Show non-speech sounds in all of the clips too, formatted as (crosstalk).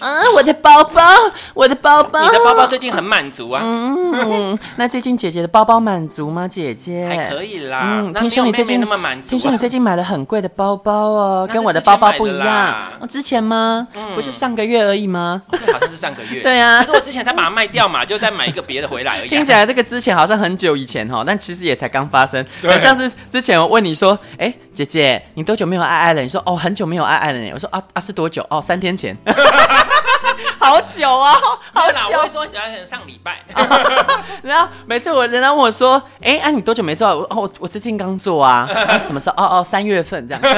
啊，我的包包，我的包包，你的包包最近很满足啊。嗯，那最近姐姐的包包满足吗？姐姐还可以啦。嗯，那听说你最近那么满足啊听说你最近买了很贵的包包哦，跟我的包包不一样之前买的啦。哦，之前吗？不是上个月而已吗？这好像是上个月。对啊可是我之前才把它卖掉嘛，就再买一个别的回来而已啊。听起来这个之前好像很久以前哈，但其实也才刚发生。很像是之前我问你说，哎，姐姐，你多久没有爱爱了？你说哦，很久没有爱爱了你。我说啊啊，是多久？哦，三天前。好久啊，好久我会说你要上礼拜。(laughs) 然后每次我人家问我说，哎，啊，你多久没做？我哦，我最近刚做啊。啊什么时候？哦哦，三月份这样。(laughs)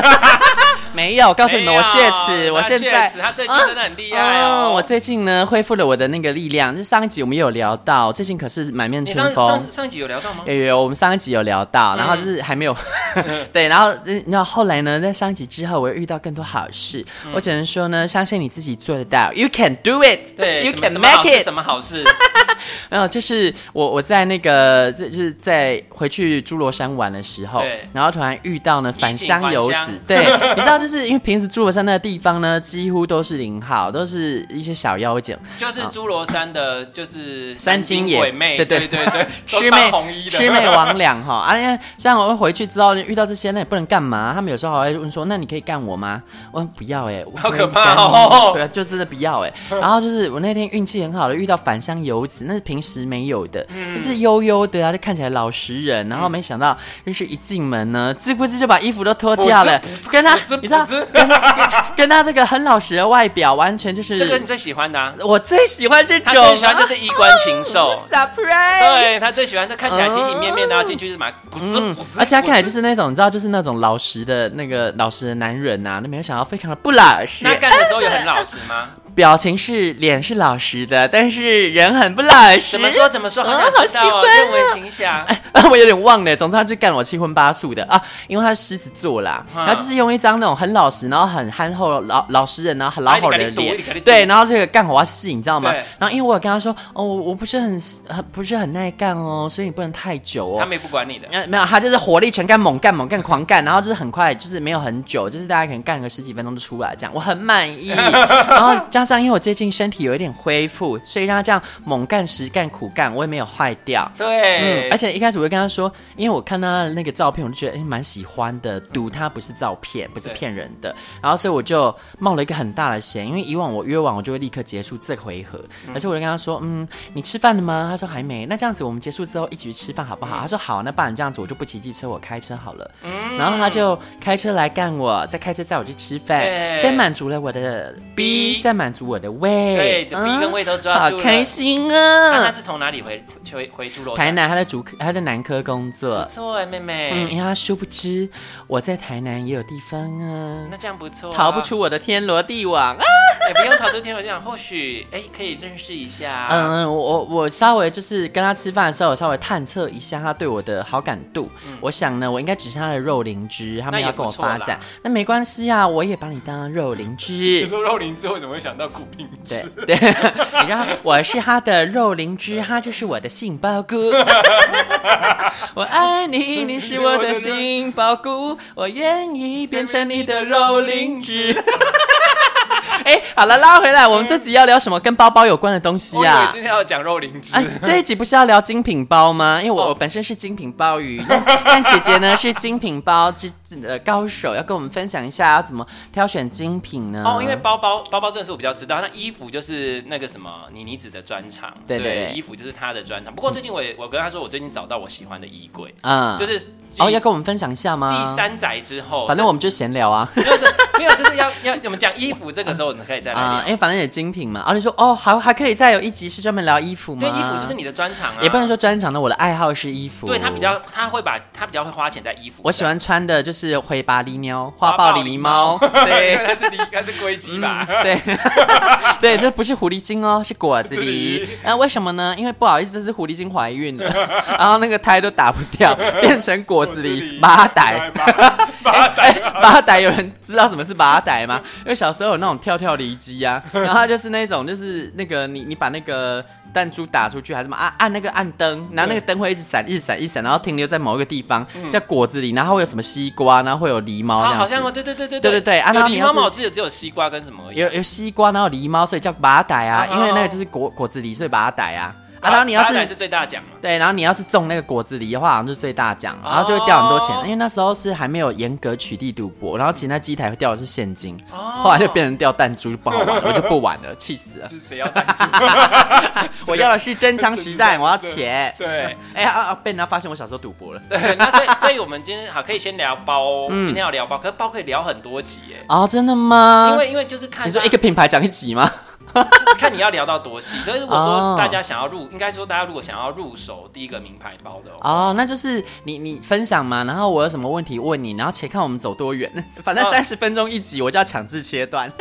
没有，告诉你们，我血池，我现在他最近真的很厉害哦。我最近呢恢复了我的那个力量。就上一集我们也有聊到，最近可是满面春风。上上一集有聊到吗？有有，我们上一集有聊到，然后就是还没有。(laughs) 对，然后然后后来呢，在上一集之后，我又遇到更多好事。我只能说呢，相信你自己做得到，You can do it，对，You can make it。什么好事？(laughs) 没有就是我我在那个就是在回去侏罗山玩的时候，然后突然遇到呢返乡游子，对，你知道就是因为平时侏罗山那个地方呢，几乎都是零号，都是一些小妖精，就是侏罗山的，就是山精鬼魅，对对对对，(laughs) 魑魅魑魅魍魉哈 (laughs) 啊！因为像我回去之后遇到这些，那也不能干嘛，他们有时候还会问说，那你可以干我吗？我说不要哎，好可怕哦，对，就真的不要哎。然后就是我那天运气很好的遇到返乡游子，那是平时没有的，就是悠悠的啊，就看起来老实人，然后没想到就是一进门呢，自顾自就把衣服都脱掉了，跟他你知道。跟他这个很老实的外表，完全就是这个你最喜欢的啊！我最喜欢这种，他最喜欢就是衣冠禽兽，(laughs) surprise。对，他最喜欢，这看起来体体面面的，然后进去就是蛮，而且他看起来就是那种你知道，就是那种老实的那个老实的男人呐，那没有想到非常的不老实。那干的时候也很老实吗？表情是脸是老实的，但是人很不老实。怎么说？怎么说？好像好喜欢啊！愿闻其详。哎，我有点忘了。总之他就干我七荤八素的啊，因为他是狮子座啦，然后就是用一张那种很老实，然后很憨厚老老实人，然后很老好人的脸，对，然后这个干活戏，你知道吗？然后因为我有跟他说，哦，我不是很很不是很耐干哦，所以你不能太久哦。他没不管你的，没有，他就是火力全开，猛干猛干狂干，然后就是很快，就是没有很久，就是大家可能干个十几分钟就出来这样，我很满意。(laughs) 然后加上因为我最近身体有一点恢复，所以让他这样猛干实干苦干，我也没有坏掉。对，嗯，而且一开始我就跟他说，因为我看他的那个照片，我就觉得哎蛮喜欢的，赌他不是照片，不是骗人的。然后所以我就冒了一个很大的险，因为以往我约完我就会立刻结束这回合，而且我就跟他说，嗯，你吃饭了吗？他说还没。那这样子我们结束之后一起去吃饭好不好？他说好，那不然这样子我就不骑机车，我开车好了。然后他就开车来干我，再开车载我去吃饭，先满足了我的 B，再满足我的胃。对，的 B 跟胃都抓住了，好开心啊！那他是从哪里回回回诸罗山？台南，他在主科，他在南科工作。不错哎，妹妹。嗯，因为他殊不知我在台南也有地方啊。那这样不错，逃不出我的天罗地网啊！也不用逃出天罗地网，或许哎可以认识一下。嗯，我我稍微就是跟他吃饭的时候，我稍微探测一下他对我的好感度。我想呢，我应该只是他的肉灵芝，他们要跟我发展，那没关系啊，我也把你当肉灵芝。(laughs) 你说肉灵芝为什么会想到苦灵芝？对 (laughs) 对，你知道我是他的肉灵芝，他就是我的杏鲍菇。(laughs) 我爱你，你是我的杏鲍菇，我愿意变成你的肉灵芝。(laughs) 哎，好了，拉回来，我们这集要聊什么跟包包有关的东西啊？我今天要讲肉灵芝。哎，这一集不是要聊精品包吗？因为我我本身是精品包鱼，但姐姐呢是精品包之呃高手，要跟我们分享一下要怎么挑选精品呢？哦，因为包包包包这个是我比较知道，那衣服就是那个什么妮妮子的专长，对对，衣服就是她的专长。不过最近我也我跟她说，我最近找到我喜欢的衣柜，嗯，就是哦要跟我们分享一下吗？继三宅之后，反正我们就闲聊啊，没有没有，就是要要我们讲衣服，这个时候你可以再来聊，因为反正也精品嘛。然后你说哦，还还可以再有一集是专门聊衣服吗？对，衣服就是你的专长啊，也不能说专长的，我的爱好是衣服。对他比较，他会把他比较会花钱在衣服。我喜欢穿的就是灰巴狸喵、花豹狸猫，对，(laughs) 那是狸，那是龟鸡吧？对，(laughs) 对，这不是狐狸精哦，是果子狸。那为什么呢？因为不好意思，这是狐狸精怀孕了，(laughs) 然后那个胎都打不掉，变成果子狸马仔。马仔，马仔，有人知道什么是马仔吗？因为小时候有那种跳。跳离机啊，(laughs) 然后它就是那种就是那个你你把那个弹珠打出去还是什么啊按那个按灯，然后那个灯会一直闪一直闪一直闪，然后停留在某一个地方，叫果子狸，然后会有什么西瓜，然后会有狸猫这样子。好像对对对对对对对，啊，有然后你要是狸猫嘛，我记得只有西瓜跟什么？有有西瓜，然后狸猫，所以叫把仔啊，因为那个就是果果子狸，所以把仔啊。啊，然后你要是是最大奖嘛？对，然后你要是中那个果子狸的话，好像就是最大奖，然后就会掉很多钱。哦因为那时候是还没有严格取缔赌博，然后其实那机台会掉的是现金，哦后来就变成掉弹珠，就不好玩，我就不玩了，气死了。是谁要弹珠？(laughs) (laughs) 我要的是真枪实弹，(laughs) 我要钱。对哎呀啊啊！被人家发现我小时候赌博了。对，那所以所以我们今天好可以先聊包哦，嗯今天要聊包，可是包可以聊很多集耶，哦，真的吗？因为因为就是看你说一个品牌讲一集吗？就 (laughs) 是看你要聊到多细。所以如果哦说大家想要入，应该说大家如果想要入手第一个名牌包的哦，哦，那就是你你分享嘛，然后我有什么问题问你，然后且看我们走多远。(laughs) 反正哦三十分钟一集，我就要强制切断。(laughs)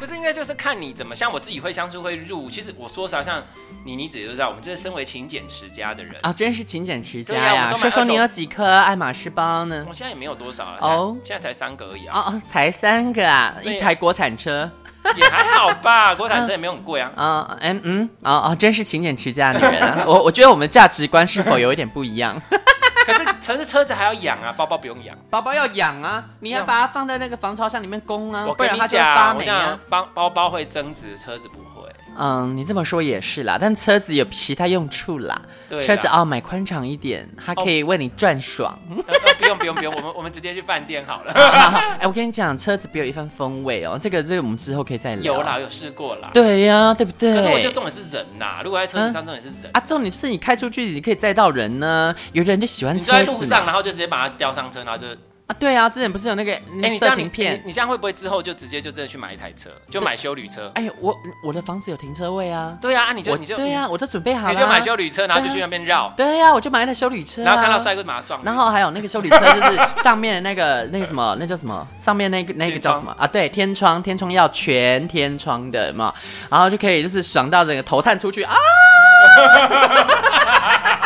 不是应该就是看你怎么，像我自己会相信会入。其实我说实话，像妮妮姐姐都知道，我们这是身为勤俭持家的人，啊，真是勤俭持家呀说说你有几颗爱马仕包呢我？现在也没有多少了，哦现在才三个而已啊，哦哦，才三个啊，一台国产车。(laughs) 也还好吧，国产车也没有很贵啊。啊，嗯嗯，哦哦，真是勤俭持家的女人啊！(laughs) 我我觉得我们价值观是否有一点不一样？(laughs) 可是可是车子还要养啊，包包不用养。包包要养啊，你还把它放在那个防潮箱里面供啊，我跟你不然它就会发讲，我霉啊。包包包会增值，车子不会。嗯，你这么说也是啦，但车子有其他用处啦。对啦车子哦，买宽敞一点，它可以为你转爽。不用不用不用，我们我们直接去饭店好了。(laughs) 哎，我跟你讲，车子别有一番风味哦。这个这个我们之后可以再聊。有啦，有试过啦。对呀、对不对？可是我觉得重点是人呐，如果在车子上，重点是人。啊，重点是你开出去，你可以载到人呢。有的人就喜欢车子嘛坐在路上，然后就直接把它吊上车，然后就，啊，对啊，之前不是有那个哎，那色你这样你情片？你这样会不会之后就直接就真的去买一台车，就买修旅车？哎，我我的房子有停车位啊，对啊，啊你就我你就对啊，我都准备好了，你就买修旅车，然后就去那边绕，对啊、我就买一台修旅车、啊，然后看到帅哥就把它撞。然后还有那个修理车，就是 (laughs) 上面的那个那个什么，那叫什么？上面那个那个叫什么啊？对，天窗，天窗要全天窗的嘛，然后就可以就是爽到整个头探出去啊！(laughs)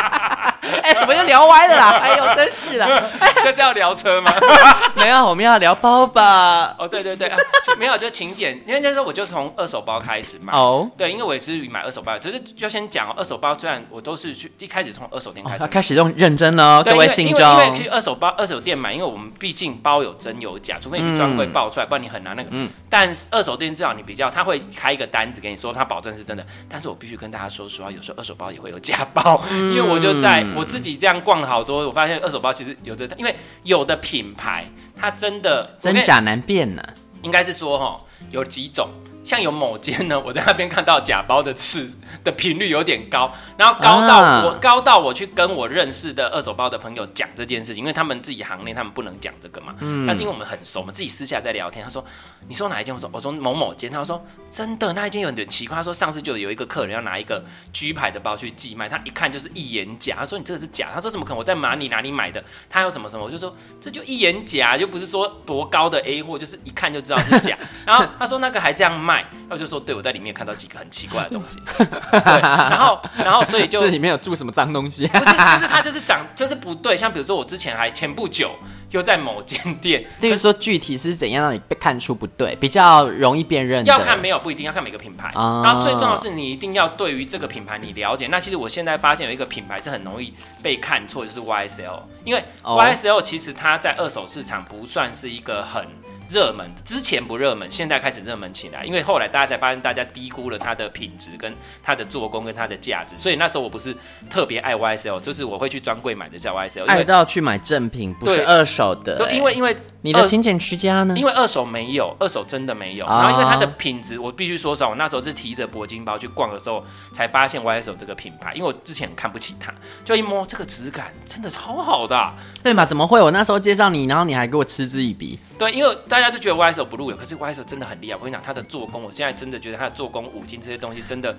哎，怎么又聊歪了啦？哎呦，真是的，(laughs) 就这样聊车吗？(laughs) 没有，我们要聊包吧？哦，对对对，啊、没有就请柬，因为那时候我就从二手包开始买。哦，对，因为我也是买二手包，只是就先讲、哦、二手包，虽然我都是去一开始从二手店开始开始用认真了，对各位信众。因为去二手包、二手店买，因为我们毕竟包有真有假，除非你去专柜爆出来，不然你很难那个。嗯但是二手店至少你比较，他会开一个单子给你说，他保证是真的。但是我必须跟大家说实话，有时候二手包也会有假包，因为我就在我自己这样逛了好多，我发现二手包其实有的，因为有的品牌它真的真假难辨呢、应该是说哈，有几种，像有某间呢，我在那边看到假包的次的频率有点高，然后高到我、啊高到我去跟我认识的二手包的朋友讲这件事情，因为他们自己行内他们不能讲这个嘛，嗯但是因为我们很熟，我们自己私下在聊天，他说你说哪一间？我说我说某某间，他说真的那一间有点奇怪，他说上次就有一个客人要拿一个 G 牌的包去寄卖，他一看就是一眼假，他说你这个是假，他说怎么可能？我在哪里哪里买的？他有什么什么？我就说这就一眼假，又不是说多高的 A 货，就是一看就知道是假。然后他说那个还这样卖，我就说对，我在里面看到几个很奇怪的东西，(laughs) 对，然后然后所以就 (laughs) 这里面有住什么脏东西、不是，就是它就是长就是不对，像比如说我之前还前不久又在某间店，例如说具体是怎样让你被看出不对，比较容易辨认？要看没有不一定要看每个品牌，啊。然后最重要的是你一定要对于这个品牌你了解。那其实我现在发现有一个品牌是很容易被看错，就是 YSL，因为哦。YSL 其实它在二手市场不算是一个很热门，之前不热门，现在开始热门起来，因为后来大家才发现大家低估了它的品质跟它的做工跟它的价值，所以那时候我不是特别爱 YSL，就是我会去专柜买的叫 YSL，爱到去买正品，不是二手的、对，因为因为你的勤俭持家呢？因为二手没有，二手真的没有。啊然后因为它的品质，我必须说实话，我那时候是提着铂金包去逛的时候，才发现 YSL 这个品牌。因为我之前很看不起它，就一摸这个质感真的超好的啊、对嘛？怎么会？我那时候介绍你，然后你还给我嗤之以鼻。对，因为大家都觉得 YSL 不入流，可是 YSL 真的很厉害。我跟你讲，它的做工，我现在真的觉得它的做工、五金这些东西，真的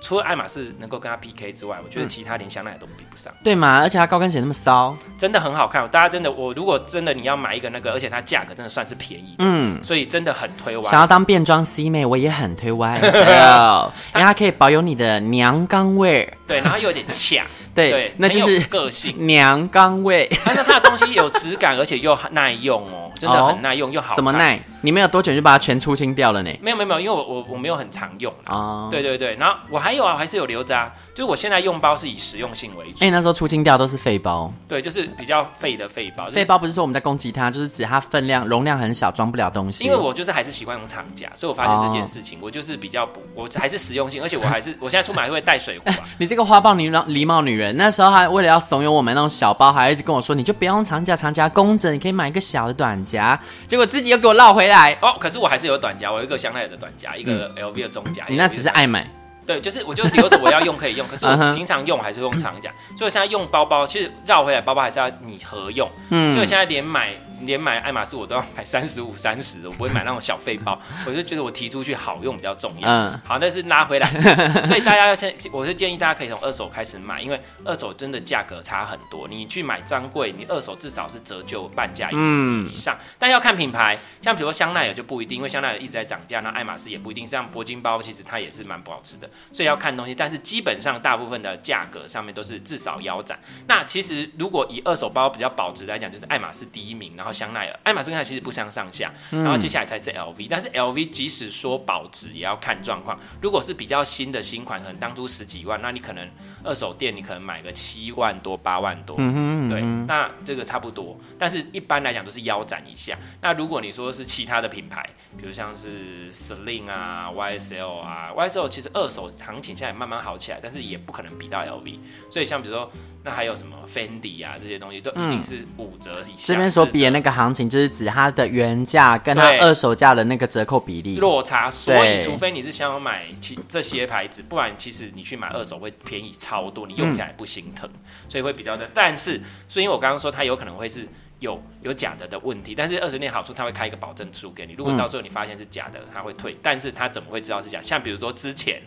除了爱马仕能够跟他 PK 之外，我觉得其他连香奈儿都比不上。对嘛？而且它高跟鞋那么骚，真的很好看，大家真的，我如果真的你要买一个那个，而且它价格真的算是便宜的，嗯。所以真的很推 YSL。想要当变装 C 妹，我也很推 YSL，(laughs) 因为它可以保有你的娘刚味儿。对，然后又有点恰，(laughs) 对，那就是个性娘刚味。(laughs) 但是它的东西有质感，而且又耐用哦，真的很耐用，又好。怎么耐？你没有多久就把它全出清掉了呢？没有没有没有，因为我我我没有很常用啊。对对对，然后我还有啊，还是有留着啊。就是我现在用包是以实用性为主。哎，那时候出清掉都是废包。对，就是比较废的废包。废包不是说我们在攻击它，就是指它分量容量很小，装不了东西。因为我就是还是喜欢用厂家，所以我发现这件事情，我就是比较不，我还是实用性，而且我还是我现在出门还会带水壶啊。(laughs) 你这个花豹女礼貌女人，那时候还为了要怂恿我们那种小包，还一直跟我说，你就不要用长夹，长夹工整，你可以买一个小的短夹。结果自己又给我绕回来哦。可是我还是有短夹，我有一个香奈儿的短夹，一个 LV 的中夹。你那只是爱买。对，就是我就留着我要用可以用，可是我平常用还是用长夹，所以我现在用包包，其实绕回来包包还是要你合用。嗯，所以我现在连买。连买爱马仕我都要买三十五、三十，我不会买那种小废包。(laughs) 我就觉得我提出去好用比较重要。嗯，好，但是拿回来，(laughs) 所以大家要先，我是建议大家可以从二手开始买，因为二手真的价格差很多。你去买专柜，你二手至少是折旧半价以上。嗯、但要看品牌，像比如说香奈儿就不一定，因为香奈儿一直在涨价，那爱马仕也不一定。像铂金包其实它也是蛮不好吃的，所以要看东西。但是基本上大部分的价格上面都是至少腰斩。那其实如果以二手包比较保值来讲，就是爱马仕第一名，然后香奈儿、爱马仕。跟它其实不相上下，然后接下来才是 LV，但是 LV 即使说保值，也要看状况。如果是比较新的新款，可能当初十几万，那你可能二手店你可能买个七万多、八万多，嗯对，那这个差不多。但是一般来讲都是腰斩一下。那如果你说是其他的品牌，比如像是 Celine 啊、YSL 啊，YSL 其实二手行情现在慢慢好起来，但是也不可能比到 LV。所以像比如说。那还有什么 Fendi 啊，这些东西都一定是五折以下。这边所比的那个行情，就是指它的原价跟它二手价的那个折扣比例落差。所以，除非你是想要买其这些牌子，不然其实你去买二手会便宜超多，你用起来不心疼，所以会比较的。但是，所以我刚刚说它有可能会是有有假的的问题，但是二十年好处，它会开一个保证书给你。如果到时候你发现是假的，它会退。但是它怎么会知道是假？像比如说之前。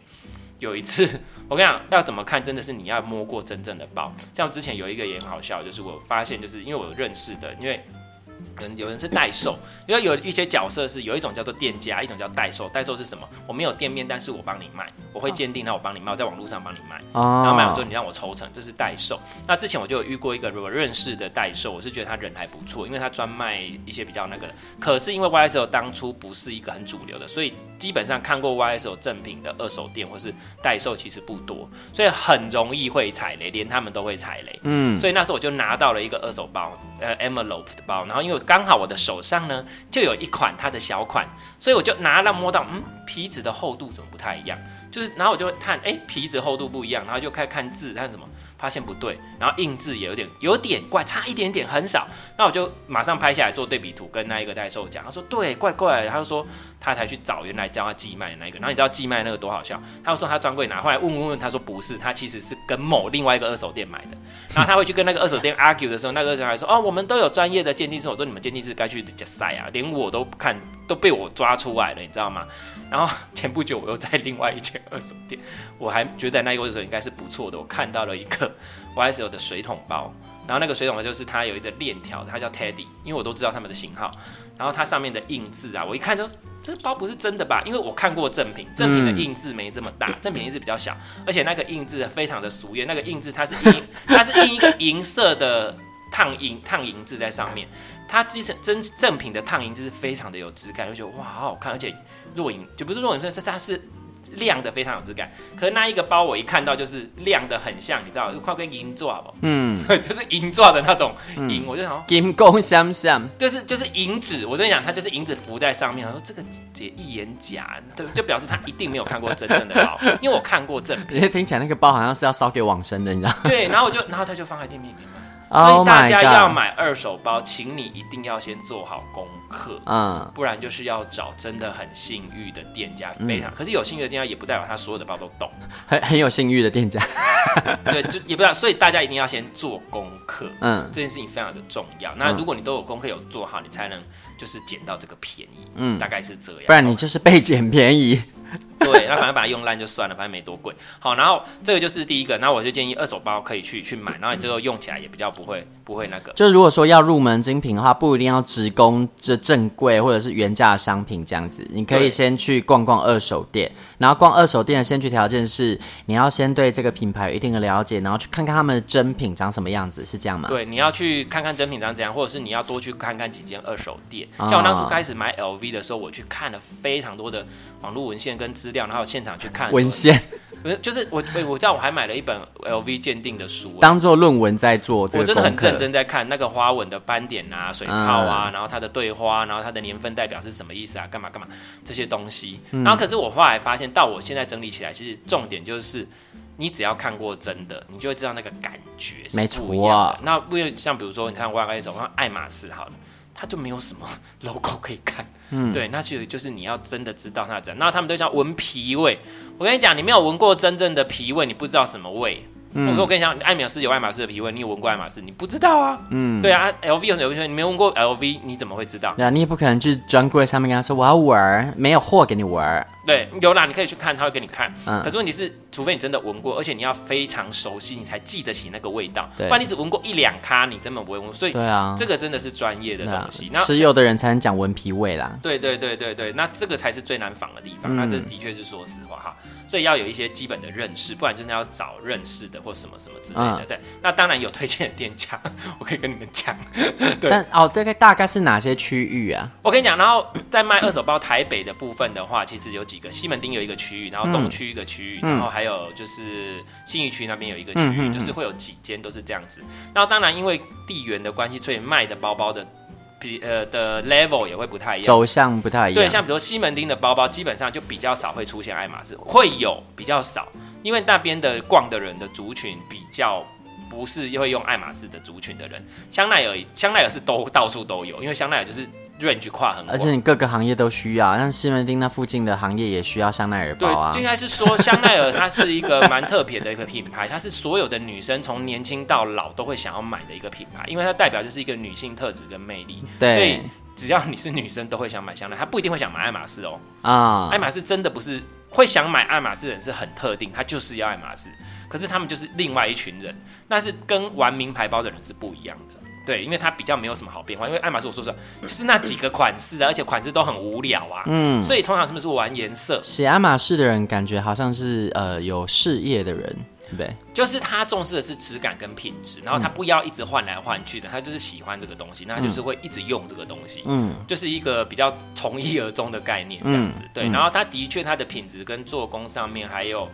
有一次，(laughs) 我跟你讲，要怎么看，真的是你要摸过真正的包。像之前有一个也很好笑，就是我发现，就是因为我认识的，因为。可能有人是代售，因为有一些角色是有一种叫做店家，一种叫代售。代售是什么？我没有店面，但是我帮你卖，我会鉴定，那我帮你卖，我在网络上帮你卖，然后卖完之后你让我抽成，这是代售。那之前我就有遇过一个我认识的代售，我是觉得他人还不错，因为他专卖一些比较那个的。可是因为 YSL 当初不是一个很主流的，所以基本上看过 YSL 正品的二手店或是代售其实不多，所以很容易会踩雷，连他们都会踩雷。嗯，所以那时候我就拿到了一个二手包，呃，Envelope 的包，然后因为刚好我的手上呢就有一款它的小款，所以我就拿了摸到，嗯，皮子的厚度怎么不太一样？就是，然后我就看，哎、皮子厚度不一样，然后就开始看字，看什么。发现不对，然后印字也有点有点怪，差一点点，很少。那我就马上拍下来做对比图，跟那一个代售讲，他说对，怪怪。他就说他才去找原来叫他寄卖的那一个。然后你知道寄卖那个多好笑？他就说他专柜拿，后来问问问，他说不是，他其实是跟某另外一个二手店买的。然后他会去跟那个二手店 argue 的时候，那个二手店还说哦，我们都有专业的鉴定师。我说你们鉴定师该去加赛啊，连我都看。都被我抓出来了，你知道吗？然后前不久我又在另外一间二手店，我还觉得那一个二手应该是不错的。我看到了一个 YSL 的水桶包，然后那个水桶包就是它有一个链条，它叫 Teddy，因为我都知道他们的型号。然后它上面的印字啊，我一看就这包不是真的吧？因为我看过正品，正品的印字没这么大，正品印字比较小，而且那个印字非常的俗艳，那个印字它是印，(laughs) 它是印一个银色的。烫银烫银字在上面，它其实真正品的烫银就是非常的有质感，就觉得哇好好看，而且若隐就不是若隐，这它是亮的非常有质感。可是那一个包我一看到就是亮的很像，你知道，就快跟银做好嗯，(laughs) 就是银做的那种银，嗯、我就想金光闪闪，就是就是银纸。我跟你讲，它就是银纸浮在上面。我说这个姐一眼假，对，就表示她一定没有看过真正的包，因为我看过正品。(laughs) 听起来那个包好像是要烧给往生的，你知道？对，然后我就然后他就放在店面里面。(laughs) 所以大家要买二手包，请你一定要先做好功课，嗯，不然就是要找真的很信誉的店家，非常。可是有信誉的店家也不代表他所有的包都懂，(laughs) 很很有信誉的店家，(laughs) 对，就也不知道。所以大家一定要先做功课，嗯，这件事情非常的重要。那如果你都有功课有做好，你才能就是捡到这个便宜，嗯，大概是这样。不然你就是被捡便宜。(laughs) 对，那反正把它用烂就算了，反正没多贵。好，然后这个就是第一个，那我就建议二手包可以去去买，然后你这个用起来也比较不会不会那个。就如果说要入门精品的话，不一定要直供这正柜或者是原价商品这样子，你可以先去逛逛二手店，然后逛二手店的先决条件是你要先对这个品牌有一定的了解，然后去看看他们的真品长什么样子，是这样吗？对，你要去看看真品长怎样，或者是你要多去看看几间二手店。像我当初开始买 LV 的时候，我去看了非常多的网络文献跟资料，然后现场去看文献。不是，就是我，我知道我还买了一本 LV 鉴定的书，当做论文在做。我真的很认真在看那个花纹的斑点啊、水泡啊，嗯、然后它的对花，然后它的年份代表是什么意思啊？干嘛干嘛这些东西。然后可是我后来发现，到我现在整理起来，其实重点就是，你只要看过真的，你就会知道那个感觉是不一样的。啊、那不像比如说，你看我爱手看爱马仕好了。它就没有什么 (laughs) logo 可以看，嗯，对，那其实就是你要真的知道它怎样。那他们都叫闻皮味，我跟你讲，你没有闻过真正的皮味，你不知道什么味。嗯、我说我跟你讲，爱马仕有爱马仕的皮味，你有闻过爱马仕，你不知道啊。嗯，对啊，LV 有什么皮味？你没闻过 LV，你怎么会知道？对啊，你也不可能去专柜上面跟他说我要闻，没有货给你闻。对，有啦，你可以去看，他会给你看。嗯，可是问题是，除非你真的闻过，而且你要非常熟悉，你才记得起那个味道。对，不然你只闻过一两咖，你根本不会闻。所以，对啊，这个真的是专业的东西。那持有的人才能讲闻皮味啦。对对对对对，那这个才是最难仿的地方。嗯、那这的确是说实话哈。所以要有一些基本的认识，不然真的要找认识的或什么什么之类的。嗯、对，那当然有推荐的店家，(laughs) 我可以跟你们讲。对但哦，大概大概是哪些区域啊？我跟你讲，然后在卖二手包台北的部分的话，其实有几个，西门町有一个区域，然后东区一个区域，嗯、然后还有就是信义区那边有一个区域，嗯、就是会有几间都是这样子。然后当然因为地缘的关系，所以卖的包包的。比呃的 level 也会不太一样，走向不太一样。对，像比如说西门町的包包，基本上就比较少会出现爱马仕，会有比较少，因为那边的逛的人的族群比较不是会用爱马仕的族群的人。香奈儿，香奈儿是都到处都有，因为香奈儿就是。Range 跨很广，而且你各个行业都需要，像西门町那附近的行业也需要香奈儿包啊。应该是说香奈儿它是一个蛮特别的一个品牌，它是所有的女生从年轻到老都会想要买的一个品牌，因为它代表就是一个女性特质跟魅力。对，所以只要你是女生都会想买香奈儿，她不一定会想买爱马仕哦。啊，爱马仕真的不是会想买爱马仕的人是很特定，他就是要爱马仕，可是他们就是另外一群人，那是跟玩名牌包的人是不一样的。对，因为它比较没有什么好变化，因为爱马仕我说实话就是那几个款式，而且款式都很无聊啊。嗯，所以通常他们是玩颜色。写爱马仕的人感觉好像是呃有事业的人，对不对？就是他重视的是质感跟品质，然后他不要一直换来换去的，他就是喜欢这个东西，那他就是会一直用这个东西。嗯，就是一个比较从一而终的概念这样子。嗯、对，然后他的确他的品质跟做工上面还有。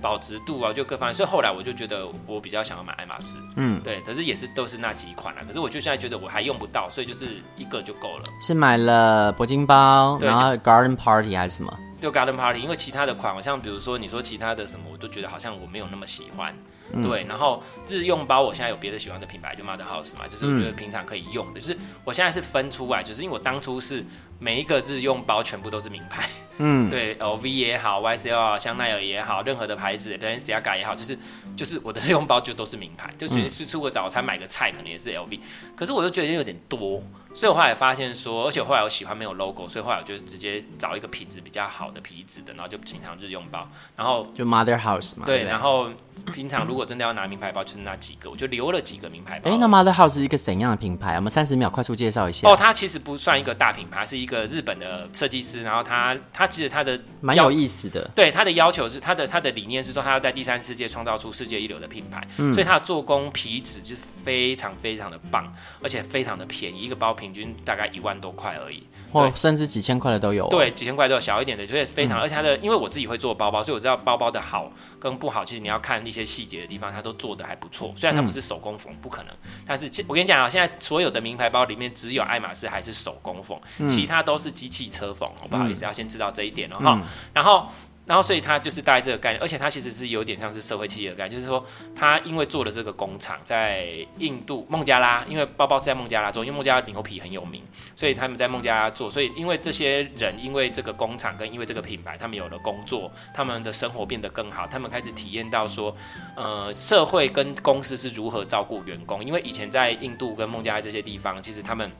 保值度啊，就各方面，所以后来我就觉得我比较想要买爱马仕，嗯，对，可是也是都是那几款啊，可是我就现在觉得我还用不到，所以就是一个就够了。是买了铂金包，对然后 Garden Party 还是什么？就 Garden Party，因为其他的款，好像比如说你说其他的什么，我都觉得好像我没有那么喜欢。嗯、对，然后日用包，我现在有别的喜欢的品牌，就 Mother House 嘛，就是我觉得平常可以用的，嗯、就是我现在是分出来，就是因为我当初是每一个日用包全部都是名牌，(laughs) 嗯，对，LV 也好，YSL、香奈儿也好，任何的牌子，Balenciaga 也好，就是就是我的日用包就都是名牌，就其实是吃个早餐买个菜可能也是 LV，可是我就觉得有点多。所以我后来发现说，而且后来我喜欢没有 logo，所以后来我就直接找一个品质比较好的皮质的，然后就平常日用包，然后就 Mother House 嘛。对，然后平常如果真的要拿名牌包，就是那几个，我就留了几个名牌包。哎，那 Mother House 是一个怎样的品牌？我们三十秒快速介绍一下。哦，它其实不算一个大品牌，是一个日本的设计师，然后他他其实他的蛮有意思的，对他的要求是他的他的理念是说他要在第三世界创造出世界一流的品牌，嗯、所以他的做工皮质就是非常非常的棒，而且非常的便宜，一个包平均大概一。万多块而已，或甚至几千块的都有。对，几千块都有，小一点的，所以非常。嗯、而且它的，因为我自己会做包包，所以我知道包包的好跟不好，其实你要看一些细节的地方，它都做的还不错。虽然它不是手工缝，不可能，但是我跟你讲啊，现在所有的名牌包里面，只有爱马仕还是手工缝，嗯、其他都是机器车缝。我不好意思，要先知道这一点哦。哈、嗯，然后。然后，所以它就是大概这个概念，而且它其实是有点像是社会企业的概念，就是说，它因为做的这个工厂在印度孟加拉，因为包包是在孟加拉做，因为孟加拉牛皮很有名，所以他们在孟加拉做，所以因为这些人因为这个工厂跟因为这个品牌，他们有了工作，他们的生活变得更好，他们开始体验到说，呃，社会跟公司是如何照顾员工，因为以前在印度跟孟加拉这些地方，其实他们。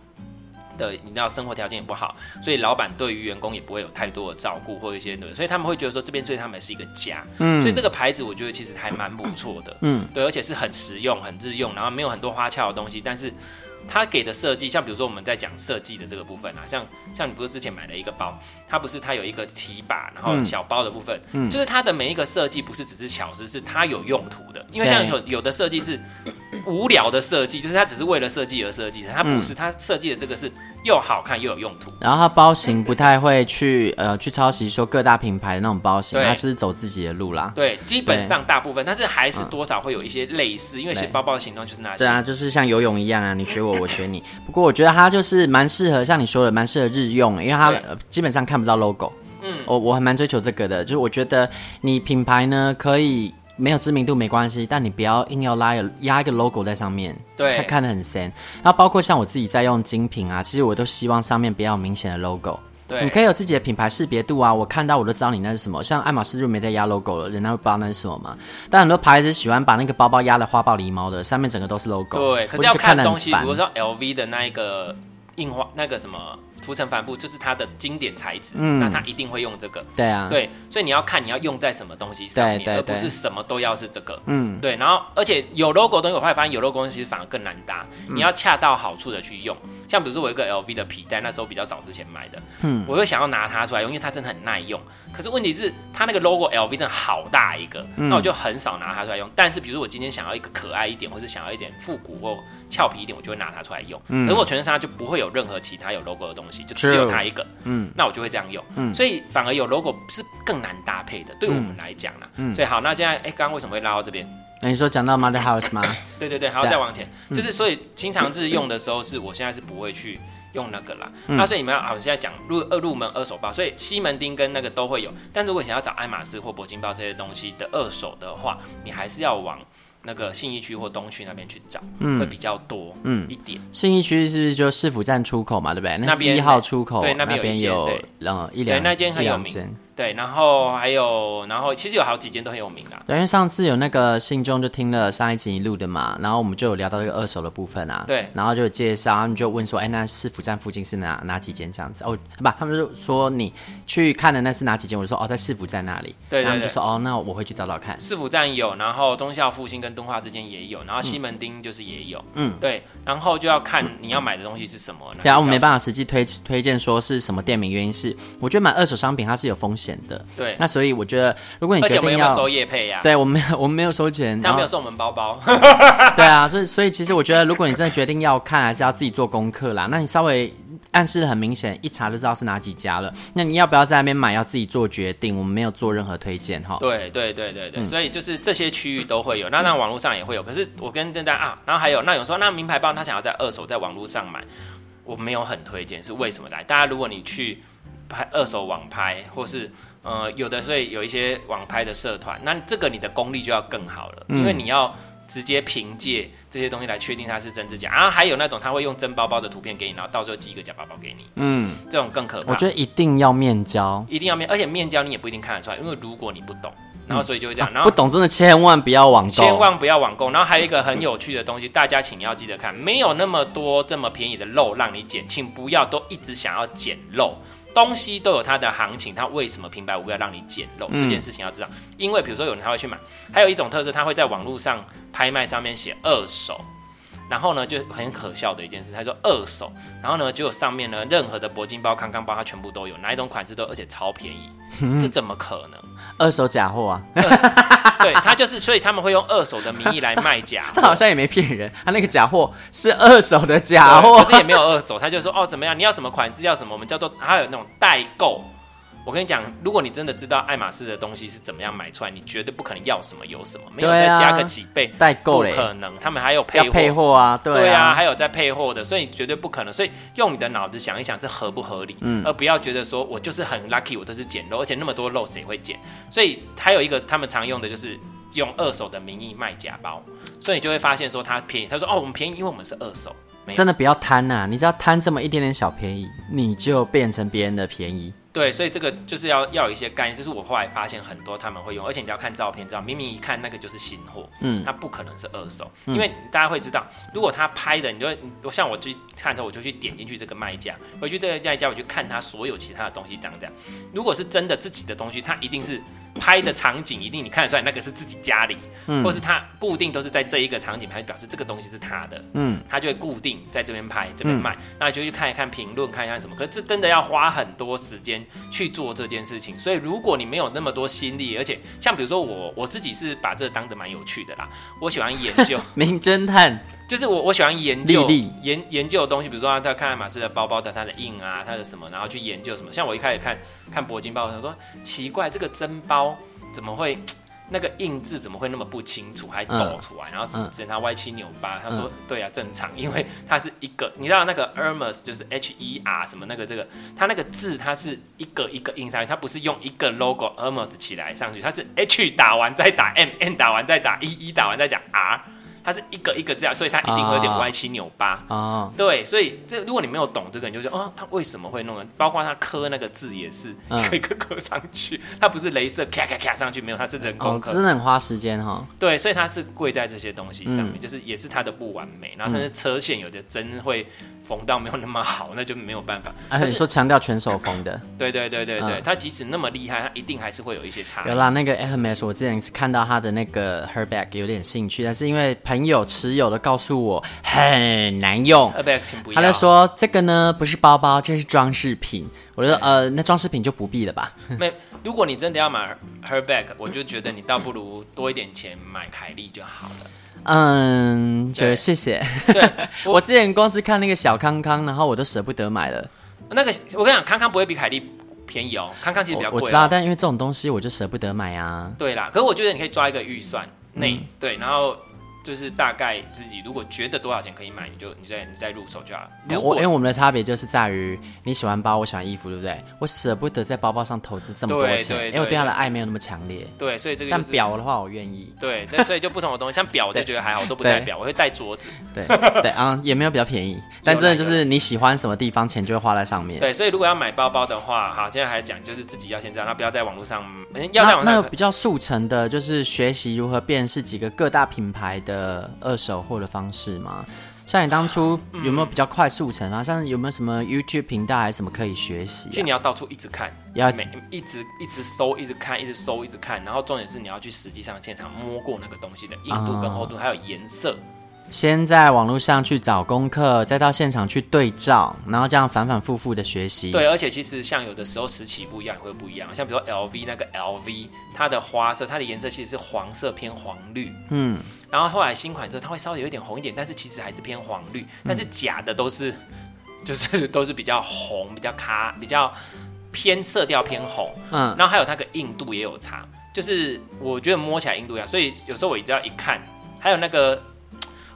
的，你知道生活条件也不好，所以老板对于员工也不会有太多的照顾或一些对，所以他们会觉得说这边对他们是一个家，嗯，所以这个牌子我觉得其实还蛮不错的，嗯，对，而且是很实用、很日用，然后没有很多花俏的东西，但是他给的设计，像比如说我们在讲设计的这个部分啊，像像你不是之前买了一个包，它不是它有一个提把，然后小包的部分，嗯，就是它的每一个设计不是只是巧思，是它有用途的，因为像有有的设计是。无聊的设计，就是它只是为了设计而设计的，它不是，它设计的这个是又好看又有用途。然后它包型不太会去呃去抄袭说各大品牌的那种包型，它就是走自己的路啦。对，基本上大部分，但是还是多少会有一些类似，因为其实包包的形状就是那些。对啊，就是像游泳一样啊，你学我，我学你。(laughs) 不过我觉得它就是蛮适合，像你说的，蛮适合日用，因为它基本上看不到 logo。嗯，我我还蛮追求这个的，就是我觉得你品牌呢可以。没有知名度没关系，但你不要硬要拉压一个 logo 在上面，对，它看得很深。然后包括像我自己在用精品啊，其实我都希望上面不要有明显的 logo。对，你可以有自己的品牌识别度啊，我看到我都知道你那是什么。像爱马仕就没在压 logo 了，人家会不知道那是什么嘛。但很多牌子喜欢把那个包包压的花豹狸猫的，上面整个都是 logo。对，可是要看东西，比如说 LV 的那一个印花那个什么。涂层帆布就是它的经典材质，嗯，那它一定会用这个，对啊，对，所以你要看你要用在什么东西上面，而不是什么都要是这个，嗯，对，然后而且有 logo 的东西，我发现有 logo 的东西其实反而更难搭，嗯，你要恰到好处的去用。像比如说我一个 LV 的皮带，那时候比较早之前买的，嗯，我又想要拿它出来用，因为它真的很耐用。可是问题是它那个 logo LV 真的好大一个，嗯，那我就很少拿它出来用。但是比如说我今天想要一个可爱一点，或是想要一点复古或俏皮一点，我就会拿它出来用。嗯，可是我全身上就不会有任何其他有 logo 的东西，就只有它一个。嗯，那我就会这样用，嗯，所以反而有 logo 是更难搭配的，对我们来讲啦，嗯，所以好，那现在，哎，刚刚为什么会拉到这边？那你说讲到 Mother House 吗？对 (coughs) 对对，还要再往前，就是所以经常日用的时候，是我现在是不会去用那个啦。那所以你们要，我现在讲入二入门二手包，所以西门町跟那个都会有，但如果想要找爱马仕或铂金包这些东西的二手的话，你还是要往。那个信义区或东区那边去找，嗯，会比较多，嗯，一点。信义区是不是就市府站出口嘛，对不对？那边一号出口，对，那边有一间，对，然后一两，对，那间很有名。对，然后还有，然后其实有好几间都很有名啦。对，因为上次有那个信中就听了上一集录的嘛，然后我们就有聊到这个二手的部分啊。对，然后就有介绍，他们就问说，哎，那市府站附近是哪哪几间这样子？哦，不，他们就说你去看的那是哪几间？我就说哦，在市府站那里。对，他们就说哦，那我会去找找看。市府站有，然后东校复兴跟东化之间也有，然后西门町就是也有。嗯，对，然后就要看你要买的东西是什么。对啊，我没办法实际推推荐说是什么店名，原因是我觉得买二手商品它是有风险的。对。那所以我觉得，如果你决定要，而且我们没有收业配呀？对，我们没有，我们没有收钱，他没有送我们包包。(laughs) 对啊，所以所以其实我觉得，如果你真的决定要看，还是要自己做功课啦。那你稍微暗示的很明显，一查就知道是哪几家了。那你要不要在那边买，要自己做决定。我们没有做任何推荐哈。对对对对对，嗯、所以就是这些区域都会有，那那网络上也会有。可是我跟大家啊，然后还有那有时候那名牌包，他想要在二手在网络上买，我没有很推荐，是为什么来？大家如果你去拍二手网拍，或是呃，有的，所以有一些网拍的社团，那这个你的功力就要更好了，嗯、因为你要直接凭借这些东西来确定它是真是假。然后还有那种他会用真包包的图片给你，然后到时候寄一个假包包给你，嗯，这种更可怕。我觉得一定要面交，一定要面，而且面交你也不一定看得出来，因为如果你不懂，然后所以就会这样，然后、啊、不懂真的千万不要网购，千万不要网购。然后还有一个很有趣的东西，大家请要记得看，没有那么多这么便宜的肉让你捡，请不要都一直想要捡肉。东西都有它的行情，它为什么平白无故要让你捡漏？这件事情要知道，因为比如说有人他会去买，还有一种特色，他会在网络上拍卖上面写二手。然后呢，就很可笑的一件事，他说二手，然后呢，就有上面呢，任何的铂金包、康康包，它全部都有，哪一种款式都，而且超便宜，嗯、(laughs) 这怎么可能？二手假货啊！对，他就是，所以他们会用二手的名义来卖假货。(laughs) 他好像也没骗人，他那个假货是二手的假货，可是也没有二手，他就说哦，怎么样？你要什么款式？要什么？我们叫做还有那种代购。我跟你讲，如果你真的知道爱马仕的东西是怎么样买出来，你绝对不可能要什么有什么，没有再加个几倍代购嘞，不可能。他们还有配货，配货啊，对啊，对啊，还有在配货的，所以绝对不可能。所以用你的脑子想一想，这合不合理？嗯，而不要觉得说我就是很 lucky，我都是捡漏，而且那么多漏谁会捡？所以还有一个他们常用的就是用二手的名义卖假包，所以你就会发现说它便宜。他说哦，我们便宜，因为我们是二手。真的不要贪呐、啊！你只要贪这么一点点小便宜，你就变成别人的便宜。对，所以这个就是要要有一些概念，这是我后来发现很多他们会用，而且你要看照片知道，明明一看那个就是新货，嗯，它不可能是二手，因为大家会知道，如果他拍的，你就会，像我去看的时候，我就去点进去这个卖家，回去这个卖家我去看他所有其他的东西长这样，如果是真的自己的东西，他一定是。拍的场景一定你看得出来，那个是自己家里，嗯，或是他固定都是在这一个场景拍，表示这个东西是他的，嗯，他就会固定在这边拍，这边卖，嗯、那就去看一看评论，看一看什么。可是这真的要花很多时间去做这件事情，所以如果你没有那么多心力，而且像比如说我我自己是把这当得蛮有趣的啦，我喜欢研究。(laughs) 名侦探。就是我，我喜欢研究研研究的东西，比如说他看爱马仕的包包的它的印啊，它的什么，然后去研究什么。像我一开始看看铂金包，我想说奇怪，这个真包怎么会 (tsk) 那个印字怎么会那么不清楚，还抖出来，嗯、然后什么之前它歪七扭八。他说、嗯、对啊，正常，因为它是一个，你知道那个 Hermes 就是 H E R 什么那个这个，它那个字它是一个一个印上去，它不是用一个 logo Hermes 起来上去，它是 H 打完再打 M，M 打完再打 E，E 打完再讲 R。它是一个一个这样，所以它一定会有点歪七扭八。哦，对，所以这如果你没有懂这个，你就说哦，它为什么会弄的？包括它刻那个字也是一个一个刻上去，(laughs) 它不是镭射咔咔咔上去，没有，它是人工刻。真的很花时间哈。对，所以它是贵在这些东西上面，就是也是它的不完美，然后甚至车线有的针会缝到没有那么好，(laughs) 那就没有办法。而且你说强调全手缝的，对对对对对，它即使那么厉害，它一定还是会有一些差。有啦，那个 Hermes 我之前是看到他的那个 Her Bag 有点兴趣，但是因为朋友持有的。告诉我很难用，他就说这个呢不是包包，这是装饰品。我就说呃，那装饰品就不必了吧。(laughs) 没，如果你真的要买 her bag，我就觉得你倒不如多一点钱买凯莉就好了。嗯，就是谢谢。对，(laughs) 我之前光是看那个小康康，然后我都舍不得买了。那个我跟你讲，康康不会比凯莉便宜哦，康康其实比较贵。我知道，但因为这种东西我就舍不得买啊。对啦，可是我觉得你可以抓一个预算内，对，然后。就是大概自己如果觉得多少钱可以买，你就你再你再入手就好了。我因为我们的差别就是在于你喜欢包，我喜欢衣服，对不对？我舍不得在包包上投资这么多钱，因为我对它的爱没有那么强烈。对，所以这个。但表的话，我愿意。对，那所以就不同的东西，像表我就觉得还好，都不带表，我会带镯子。对对啊，也没有比较便宜，但真的就是你喜欢什么地方，钱就会花在上面。对，所以如果要买包包的话，哈，今天还讲就是自己要先这样，那不要在网络上，要在网上。那比较速成的，就是学习如何辨识几个各大品牌的二手。货的方式吗？像你当初有没有比较快速成啊？嗯、像有没有什么 YouTube 频道还是什么可以学习、啊？其实你要到处一直看，要每一直一直搜，一直看，一直搜，一直看。然后重点是你要去实际上现场摸过那个东西的硬度跟厚度，还有颜色。先在网络上去找功课，再到现场去对照，然后这样反反复复的学习。对，而且其实像有的时候时期不一样也会不一样，像比如说 LV 那个 LV，它的花色，它的颜色其实是黄色偏黄绿，嗯，然后后来新款之后它会稍微有一点红一点，但是其实还是偏黄绿，但是假的都是，(laughs) 就是都是比较红，比较咖，比较偏色调偏红，嗯，然后还有那个硬度也有差，就是我觉得摸起来硬度呀，所以有时候我只要一看，还有那个。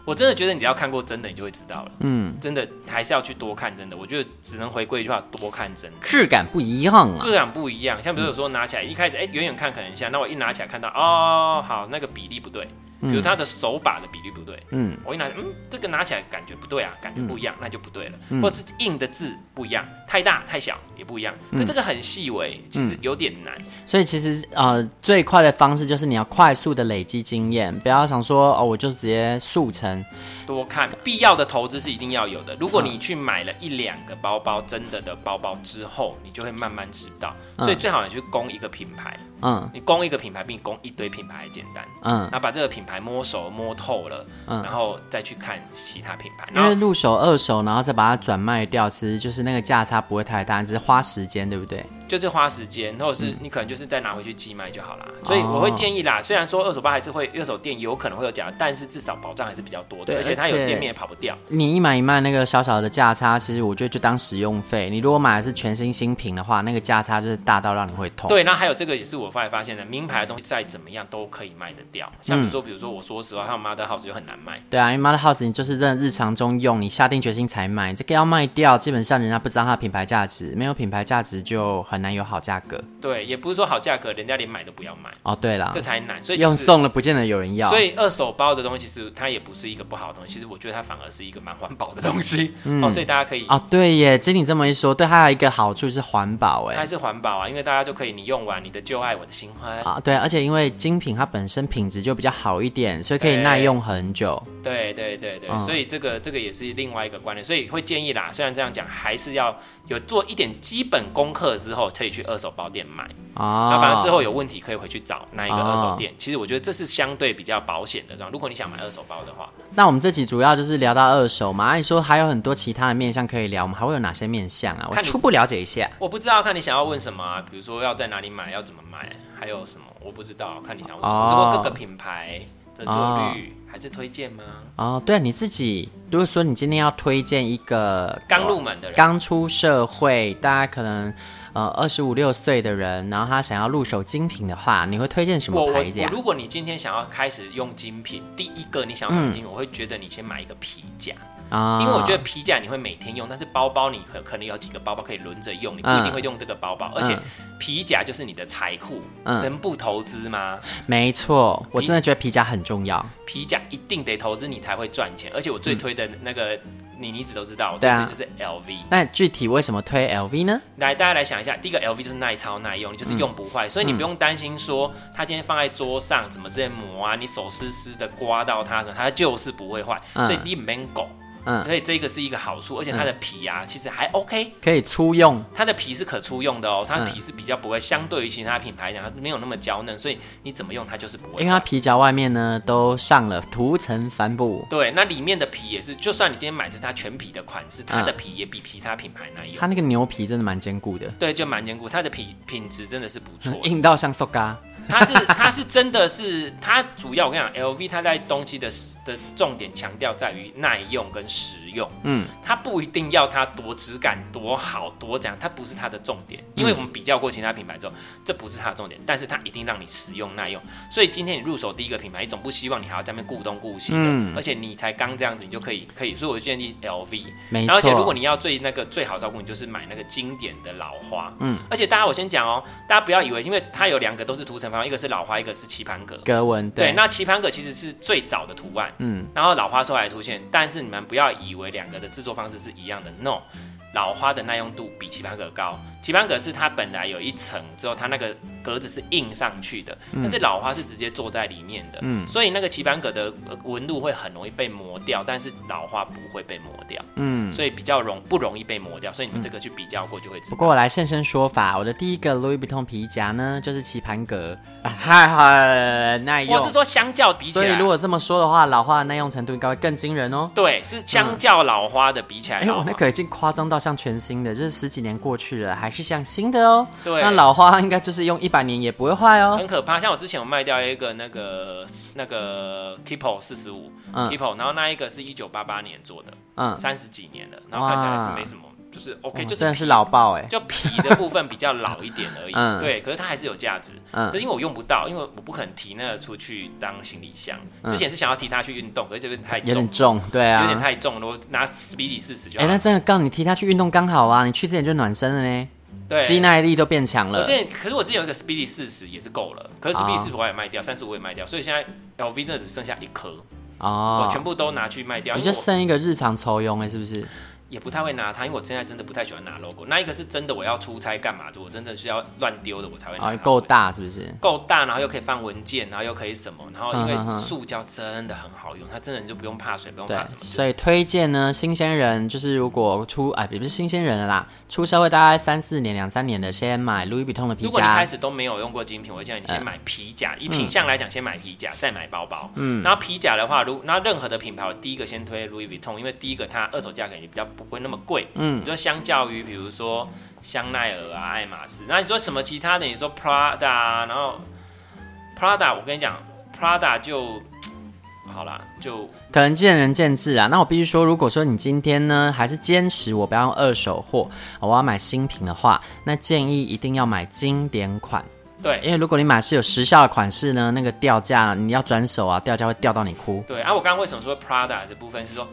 我真的觉得你只要看过真的，你就会知道了。嗯，真的还是要去多看真的。我觉得只能回归一句话：多看真的。质感不一样啊，质感不一样。像比如说拿起来，一开始哎，远远看可能像，那我一拿起来看到，哦，好，那个比例不对。比如他的手把的比例不对，嗯，我一拿，嗯，这个拿起来感觉不对啊，感觉不一样，那就不对了。或者是印的字不一样，太大太小也不一样。可这个很细微，其实有点难。所以其实呃，最快的方式就是你要快速的累积经验，不要想说哦，我就直接速成。多看，必要的投资是一定要有的。如果你去买了一两个包包，真的的包包之后，你就会慢慢知道。所以最好你去攻一个品牌。嗯，你攻一个品牌比你攻一堆品牌还简单。嗯，那把这个品牌摸熟摸透了，嗯，然后再去看其他品牌。因为入手二手，然后再把它转卖掉，其实就是那个价差不会太大，只是花时间，对不对？就是花时间，或者是你可能就是再拿回去寄卖就好了。所以我会建议啦，虽然说二手吧还是会二手店有可能会有假，但是至少保障还是比较多的，而且它有店面也跑不掉。你一买一卖那个小小的价差，其实我觉得就当使用费。你如果买的是全新新品的话，那个价差就是大到让你会痛。对，那还有这个也是我后来发现的，名牌的东西再怎么样都可以卖得掉。像比如说，比如说我说实话，像 Mother House 就很难卖。对啊，因为 Mother House 你就是在日常中用，你下定决心才买，这个要卖掉，基本上人家不知道它的品牌价值，没有品牌价值就很。很难有好价格。对，也不是说好价格，人家连买都不要买。哦，对了，这才难。所以用送了，不见得有人要。所以二手包的东西，其实它也不是一个不好的东西。其实我觉得它反而是一个蛮环保的东西。嗯、哦，所以大家可以哦，对耶，经你这么一说，对它有一个好处是环保，哎，它是环保啊，因为大家就可以你用完你的旧爱我的新欢啊，对，而且因为精品它本身品质就比较好一点，所以可以耐用很久。对对对对，嗯、所以这个这个也是另外一个观念，所以会建议啦。虽然这样讲，还是要有做一点基本功课之后，可以去二手包店买啊。那反正之后有问题可以回去找那一个二手店。哦、其实我觉得这是相对比较保险的，这样。如果你想买二手包的话，那我们这集主要就是聊到二手嘛。按理说还有很多其他的面向可以聊，我们还会有哪些面向啊？我初步了解一下。我不知道，看你想要问什么啊？比如说要在哪里买，要怎么买，还有什么？我不知道，看你想要问什么。哦、如果各个品牌折旧率、哦、还是推荐吗？哦，对啊，你自己如果说你今天要推荐一个刚入门的人，刚出社会，大家可能。呃，二十五六岁的人，然后他想要入手精品的话，你会推荐什么牌子？如果你今天想要开始用精品，第一个你想要买精品，嗯、我会觉得你先买一个皮夹啊，因为我觉得皮夹你会每天用，但是包包你可可能有几个包包可以轮着用，你不一定会用这个包包，嗯、而且皮夹就是你的财库，嗯、能不投资吗？没错，我真的觉得皮夹很重要，皮夹一定得投资你才会赚钱，而且我最推的那个。嗯你你一直都知道，对啊，就是 LV。那具体为什么推 LV 呢？来，大家来想一下，第一个 LV 就是耐操耐用，你就是用不坏，嗯、所以你不用担心说它今天放在桌上怎么这些磨啊，你手湿湿的刮到它什么，它就是不会坏，嗯、所以你免狗。嗯，所以这个是一个好处，而且它的皮啊，其实还 OK，可以粗用。它的皮是可粗用的哦，它的皮是比较不会，相对于其他品牌讲，它没有那么娇嫩，所以你怎么用它就是不会。因为它皮夹外面呢都上了涂层帆布。对，那里面的皮也是，就算你今天买的是它全皮的款式，它的皮也比其他品牌耐用。它那个牛皮真的蛮坚固的。对，就蛮坚固，它的皮品质真的是不错，硬到像塑胶。它是 (laughs) 它是真的是它主要我跟你讲，LV 它在东西的的重点强调在于耐用跟实用。嗯，它不一定要它多质感多好多这样，它不是它的重点。因为我们比较过其他品牌之后，这不是它的重点，但是它一定让你实用耐用。所以今天你入手第一个品牌，你总不希望你还要在那边顾东顾西的，嗯、而且你才刚这样子，你就可以可以。所以我就建议 LV。没错。而且如果你要最那个最好照顾，你就是买那个经典的老花。嗯。而且大家我先讲哦，大家不要以为，因为它有两个都是涂层方。一个是老花，一个是棋盘格格纹。对，对，那棋盘格其实是最早的图案，嗯，然后老花后来出现，但是你们不要以为两个的制作方式是一样的，no。老花的耐用度比棋盘格高，棋盘格是它本来有一层之后，它那个格子是印上去的，嗯、但是老花是直接做在里面的，嗯，所以那个棋盘格的纹路会很容易被磨掉，但是老花不会被磨掉，嗯，所以比较容不容易被磨掉，所以你们这个去比较过就会知道。不过我来现身说法，我的第一个 Louis Vuitton 皮夹呢，就是棋盘格，还 (laughs) 很耐用。我是说相较比起来，所以如果这么说的话，老花的耐用程度应该会更惊人哦。对，是相较老花的比起来，哎、嗯，我、欸、那个已经夸张到。像全新的，就是十几年过去了，还是像新的哦。对，那老花应该就是用一百年也不会坏哦。很可怕，像我之前有卖掉一个那个那个 Kipo 四十五 Kipo，然后那一个是一九八八年做的，嗯，三十几年了，然后看起来是没什么。就是 OK，就真的是老爆哎，就皮的部分比较老一点而已。(laughs) 嗯对，可是它还是有价值。嗯，可是因为我用不到，因为我不可能提那个出去当行李箱。之前是想要提它去运动，可是这边太重，有点重，对啊，有点太重了。我拿 Speedy 四十就好。哎，那真的刚你提它去运动刚好啊，你去之前就暖身了呢，对，肌耐力都变强了。我之前，可是我之前有一个 Speedy 四十也是够了，可是 Speedy 四十我也卖掉，三十五也卖掉，所以现在 LV 真的只剩下一颗哦，我全部都拿去卖掉，你就剩一个日常抽佣哎，是不是？也不太会拿它，因为我现在真的不太喜欢拿 logo。那一个是真的，我要出差干嘛的？我真的是要乱丢的，我才会拿。啊，够大是不是？够大，然后又可以放文件，然后又可以什么？然后因为塑胶真的很好用，它真的你就不用怕水，不用怕什么。所以推荐呢，新鲜人就是如果出哎，也不是新鲜人了啦，出社会大概三四年、两三年的，先买 Louis Vuitton 的皮夹。如果你开始都没有用过精品，我会建议你先买皮夹。以品相来讲，先买皮夹，再买包包。嗯。然后皮夹的话，如那任何的品牌，我第一个先推 Louis Vuitton，因为第一个它二手价格也比较不会那么贵。嗯，你说相较于比如说香奈儿啊、爱马仕，那你说什么其他的？你说 Prada，然后 Prada，我跟你讲，Prada 就好啦，就可能见仁见智啊。那我必须说，如果说你今天呢还是坚持我不要用二手货，我要买新品的话，那建议一定要买经典款。对，因为如果你买是有时效的款式呢，那个掉价你要转手啊，掉价会掉到你哭。对啊，我刚刚为什么说 Prada 这部分是说？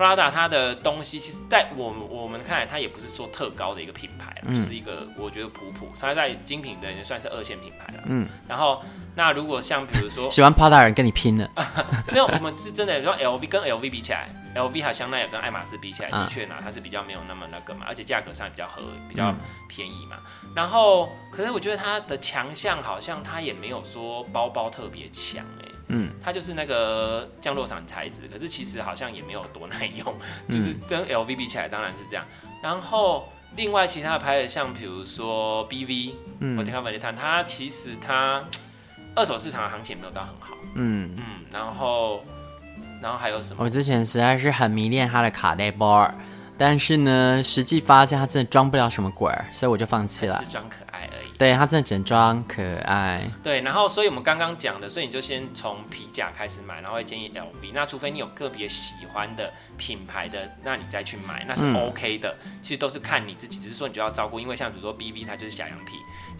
Prada 它的东西，其实在我们我们看来，它也不是说特高的一个品牌，嗯、就是一个我觉得普普，它在精品的也算是二线品牌了。嗯，然后那如果像比如说喜欢 Prada 人跟你拼了，(laughs) 没有，我们是真的，比如说 LV 跟 LV 比起来，LV 和香奈儿跟爱马仕比起来，的确呢，它是比较没有那么那个嘛，而且价格上也比较合，比较便宜嘛。嗯、然后，可是我觉得它的强项好像它也没有说包包特别强哎。嗯，它就是那个降落伞材质，可是其实好像也没有多耐用，嗯、(laughs) 就是跟 LV 比起来当然是这样。然后另外其他的牌子，像比如说 BV，嗯，我听到 Valentine，它其实它 (tsk) 二手市场的行情没有到很好，嗯嗯。然后然后还有什么？我之前实在是很迷恋它的卡带包，但是呢，实际发现它真的装不了什么鬼，所以我就放弃了。是装可爱而已。对，他真的整装可爱。对，然后所以我们刚刚讲的，所以你就先从皮夹开始买，然后会建议 LV。那除非你有个别喜欢的品牌的，那你再去买，那是 OK 的。嗯、其实都是看你自己，只是说你就要照顾，因为像比如说 BB 它就是小羊皮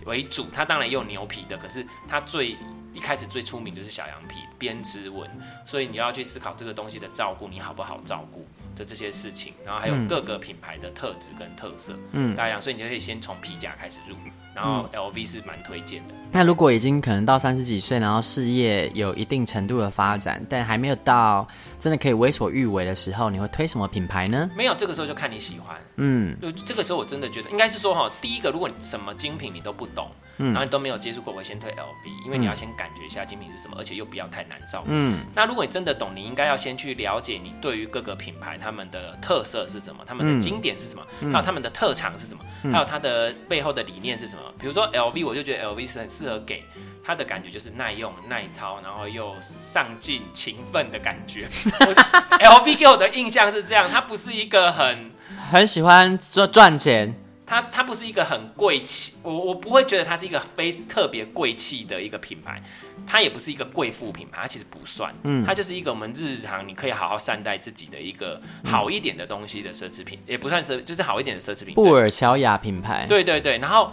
为主，它当然也有牛皮的，可是它最一开始最出名就是小羊皮编织纹，所以你要去思考这个东西的照顾，你好不好照顾？的这些事情，然后还有各个品牌的特质跟特色，嗯，大家讲，所以你就可以先从皮夹开始入，然后 LV 是蛮推荐的。那如果已经可能到三十几岁，然后事业有一定程度的发展，但还没有到真的可以为所欲为的时候，你会推什么品牌呢？没有，这个时候就看你喜欢，嗯，就这个时候我真的觉得应该是说哈，第一个，如果你什么精品你都不懂。嗯然后你都没有接触过，我先推 LV，因为你要先感觉一下精品是什么，而且又不要太难造。嗯，那如果你真的懂，你应该要先去了解你对于各个品牌他们的特色是什么，他们的经典是什么，还有他们的特长是什么，还有它的背后的理念是什么。比如说 LV，我就觉得 LV 是很适合给它的感觉就是耐用、耐操，然后又上进、勤奋的感觉。(laughs) LV 给我的印象是这样，它不是一个很很喜欢赚赚钱。它它不是一个很贵气，我我不会觉得它是一个非特别贵气的一个品牌，它也不是一个贵妇品牌，它其实不算，嗯，它就是一个我们日常你可以好好善待自己的一个好一点的东西的奢侈品，嗯、也不算奢，就是好一点的奢侈品。布尔乔亚品牌，对对对，然后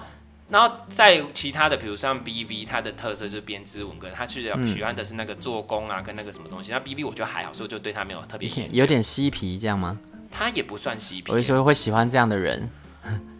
然后在其他的，比如像 BV，它的特色就是编织文，跟它去喜欢的是那个做工啊，跟那个什么东西，那 BV 我觉得还好，所以就对它没有特别有点嬉皮这样吗？他也不算嬉皮，我有时候会喜欢这样的人。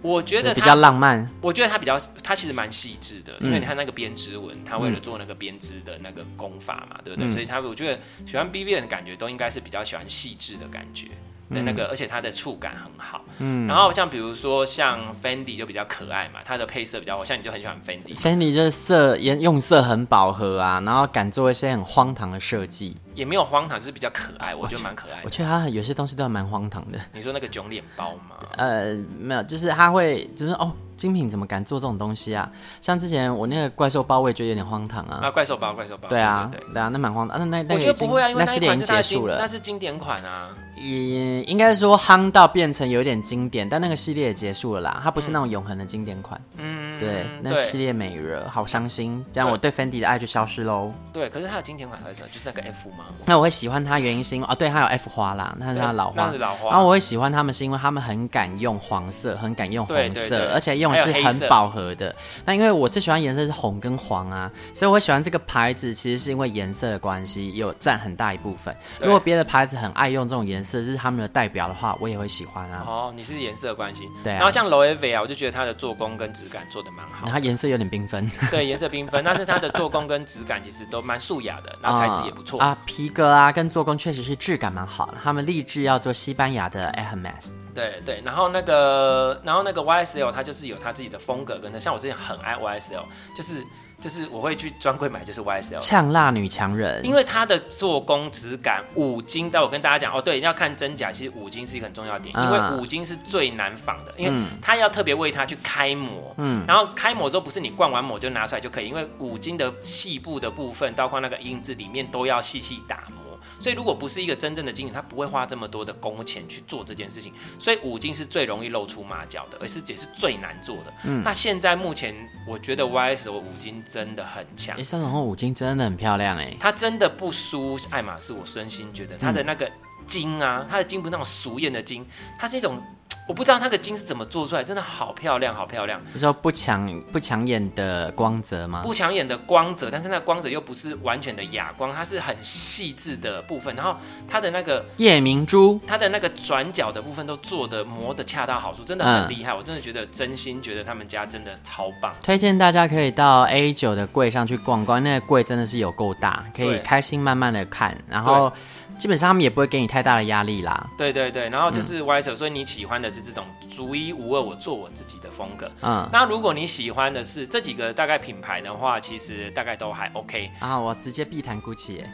我觉得比较浪漫，我觉得他比较，他其实蛮细致的，因为你看那个编织纹，他为了做那个编织的那个功法嘛，对不对？所以他我觉得喜欢 BV 的感觉都应该是比较喜欢细致的感觉。的那个，而且它的触感很好。嗯，然后像比如说像 Fendi 就比较可爱嘛，它的配色比较，像你就很喜欢 Fendi。Fendi 就是色颜用色很饱和啊，然后敢做一些很荒唐的设计。也没有荒唐，就是比较可爱，我觉得蛮可爱的。我觉得它有些东西都还蛮荒唐的。你说那个囧脸包吗？呃，没有，就是它会就是哦。精品怎么敢做这种东西啊？像之前我那个怪兽包，我也觉得有点荒唐啊。啊，怪兽包，怪兽包。对啊，对啊，那蛮荒唐。那那那我觉得不会啊，因为那系列已经结束了。那是经典款啊。也应该是说夯到变成有点经典，但那个系列也结束了啦。它不是那种永恒的经典款。嗯，对，那系列没了，好伤心。这样我对 Fendi 的爱就消失喽。对，可是它有经典款还是就是那个 F 吗？那我会喜欢它原因是因为哦，对，它有 F 花啦，那是它老花。那是老花。然后我会喜欢他们是因为他们很敢用黄色，很敢用红色，而且用的是很饱。和的，那因为我最喜欢颜色是红跟黄啊，所以我会喜欢这个牌子，其实是因为颜色的关系，有占很大一部分。如果别的牌子很爱用这种颜色，是他们的代表的话，我也会喜欢啊。哦，你是颜色的关系，对啊。然后像 Loewe 啊，我就觉得它的做工跟质感做的蛮好，它颜色有点缤纷，对，颜色缤纷，但是它的做工跟质感其实都蛮素雅的，然后材质也不错 (laughs) 啊，皮革啊跟做工确实是质感蛮好的。他们立志要做西班牙的 Hermes。对对，然后那个，然后那个 YSL 它就是有它自己的风格，跟它像我之前很爱 YSL，就是就是我会去专柜买，就是 YSL 呛辣女强人，因为它的做工质感五金，但我跟大家讲哦，对，要看真假，其实五金是一个很重要的点，因为五金是最难仿的，因为它要特别为它去开模，嗯，然后开模之后不是你灌完模就拿出来就可以，因为五金的细部的部分，包括那个印字里面都要细细打磨。所以，如果不是一个真正的经理，他不会花这么多的工钱去做这件事情。所以，五金是最容易露出马脚的，而是也是最难做的。嗯，那现在目前，我觉得 YSL 五金真的很强。哎，三种后五金真的很漂亮哎，它真的不输爱马仕。我真心觉得它的那个金啊，它的金不是那种俗艳的金，它是一种我不知道那个金是怎么做出来，真的好漂亮，好漂亮。你说不抢不抢眼的光泽吗？不抢眼的光泽，但是那光泽又不是完全的哑光，它是很细致的部分。然后它的那个夜明珠，它的那个转角的部分都做的磨的恰到好处，真的很厉害。嗯、我真的觉得真心觉得他们家真的超棒。推荐大家可以到 A 九的柜上去逛逛，那个柜真的是有够大，可以开心慢慢的看，然后。基本上他们也不会给你太大的压力啦。对对对，然后就是 YSL，所以你喜欢的是这种独一无二，我做我自己的风格。嗯，那如果你喜欢的是这几个大概品牌的话，其实大概都还 OK。啊，我直接必谈 Gucci。(laughs)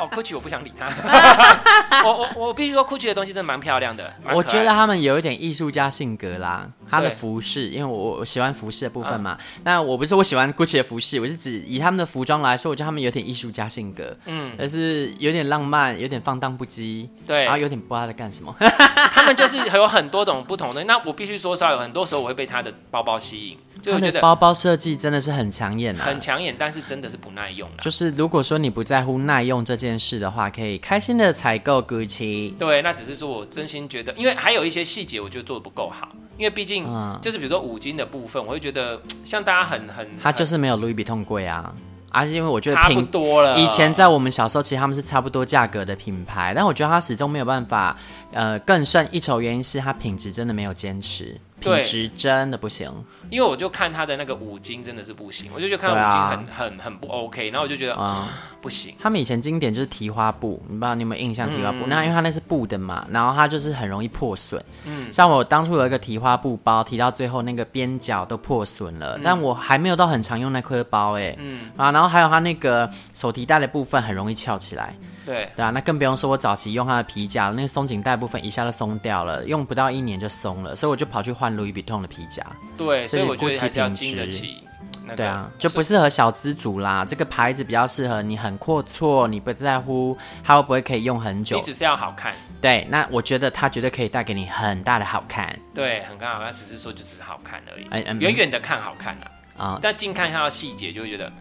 哦，Gucci 我不想理他。(laughs) 我我我必须说，Gucci 的东西真的蛮漂亮的。我觉得他们有一点艺术家性格啦。他的服饰，因为我我喜欢服饰的部分嘛。那、嗯、我不是说我喜欢 Gucci 的服饰，我是指以他们的服装来说，我觉得他们有点艺术家性格。嗯，而是有点浪漫，有点放荡不羁。对，然后有点不知道在干什么。(laughs) 他们就是有很多种不同的。那我必须说，稍有很多时候我会被他的包包吸引。就觉得包包设计真的是很抢眼啊，很抢眼，但是真的是不耐用。啊就是如果说你不在乎耐用这件事的话，可以开心的采购 Gucci。对，那只是说我真心觉得，因为还有一些细节，我觉得做的不够好。因为毕竟，就是比如说五金的部分，我会觉得像大家很很，它就是没有 Louis Vuitton 贵啊，而、啊、且因为我觉得差不多了。以前在我们小时候，其实他们是差不多价格的品牌，但我觉得它始终没有办法，呃，更胜一筹。原因是它品质真的没有坚持。品质真的不行，因为我就看他的那个五金真的是不行，我就觉得看五金很、啊、很很不 OK，然后我就觉得啊、嗯、不行。他们以前经典就是提花布，你不知道你有没有印象？提花布，嗯、那因为它那是布的嘛，然后它就是很容易破损。嗯，像我当初有一个提花布包，提到最后那个边角都破损了，嗯、但我还没有到很常用那颗包哎。嗯啊，然后还有它那个手提袋的部分很容易翘起来。对对啊，那更不用说，我早期用它的皮夹，那个松紧带部分一下就松掉了，用不到一年就松了，所以我就跑去换 Louis Vuitton 的皮夹。对，所以我觉得还是要经得起。对啊，就不适合小资族啦。这个牌子比较适合你很阔绰，你不在乎它会不会可以用很久，你只是要好看。对，那我觉得它绝对可以带给你很大的好看。对，很刚好看，只是说就只是好看而已。远远的看好看啊，啊，但近看它的细节就会觉得。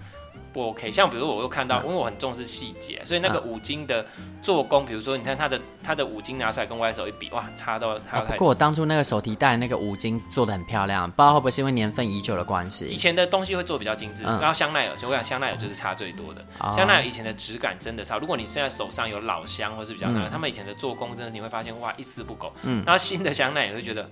不 OK，像比如我又看到，因为我很重视细节，所以那个五金的做工，比如说你看它的它的五金拿出来跟 YSL 一比，哇，差到差太过我当初那个手提袋那个五金做的很漂亮，不知道会不会是因为年份已久的关系。以前的东西会做比较精致，然后香奈儿，我讲香奈儿就是差最多的。香奈儿以前的质感真的差，如果你现在手上有老香或是比较那个，他们以前的做工真的你会发现哇一丝不苟。嗯，然后新的香奈儿会觉得。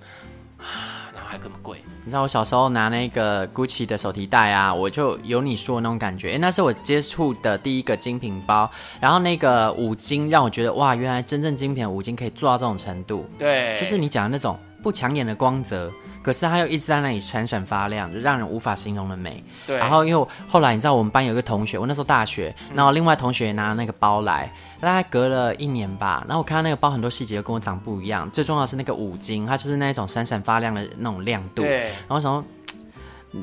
啊，(sighs) 然后还这么贵？你知道我小时候拿那个 Gucci 的手提袋啊，我就有你说的那种感觉。哎，那是我接触的第一个精品包，然后那个五金让我觉得哇，原来真正精品的五金可以做到这种程度。对，就是你讲的那种不抢眼的光泽。可是它又一直在那里闪闪发亮，就让人无法形容的美。对。然后因为后来你知道我们班有一个同学，我那时候大学，然后另外同学也拿了那个包来，大概隔了一年吧。然后我看到那个包很多细节跟我长不一样，最重要的是那个五金，它就是那种闪闪发亮的那种亮度。对。然后我想说。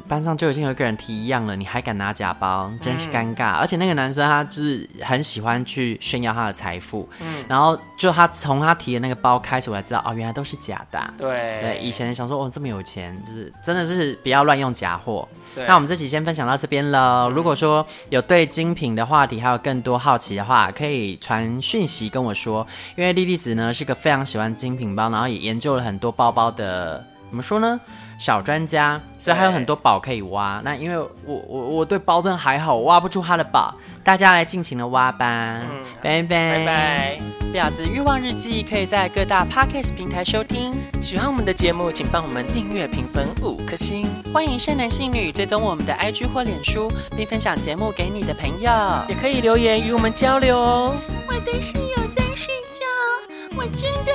班上就已经有一个人提一样了，你还敢拿假包，真是尴尬。嗯、而且那个男生他就是很喜欢去炫耀他的财富，嗯，然后就他从他提的那个包开始，我才知道哦，原来都是假的。对对，以前想说哦这么有钱，就是真的是不要乱用假货。对，那我们这期先分享到这边了。嗯、如果说有对精品的话题还有更多好奇的话，可以传讯息跟我说，因为莉莉子呢是个非常喜欢精品包，然后也研究了很多包包的，怎么说呢？小专家，所以还有很多宝可以挖。那因为我我我对包真的还好，挖不出他的宝，大家来尽情的挖吧。嗯，拜拜拜拜。婊子欲望日记可以在各大 podcast 平台收听。喜欢我们的节目，请帮我们订阅、评分五颗星。欢迎善男信女追踪我们的 IG 或脸书，并分享节目给你的朋友，也可以留言与我们交流哦。我的室友在睡觉，我真的。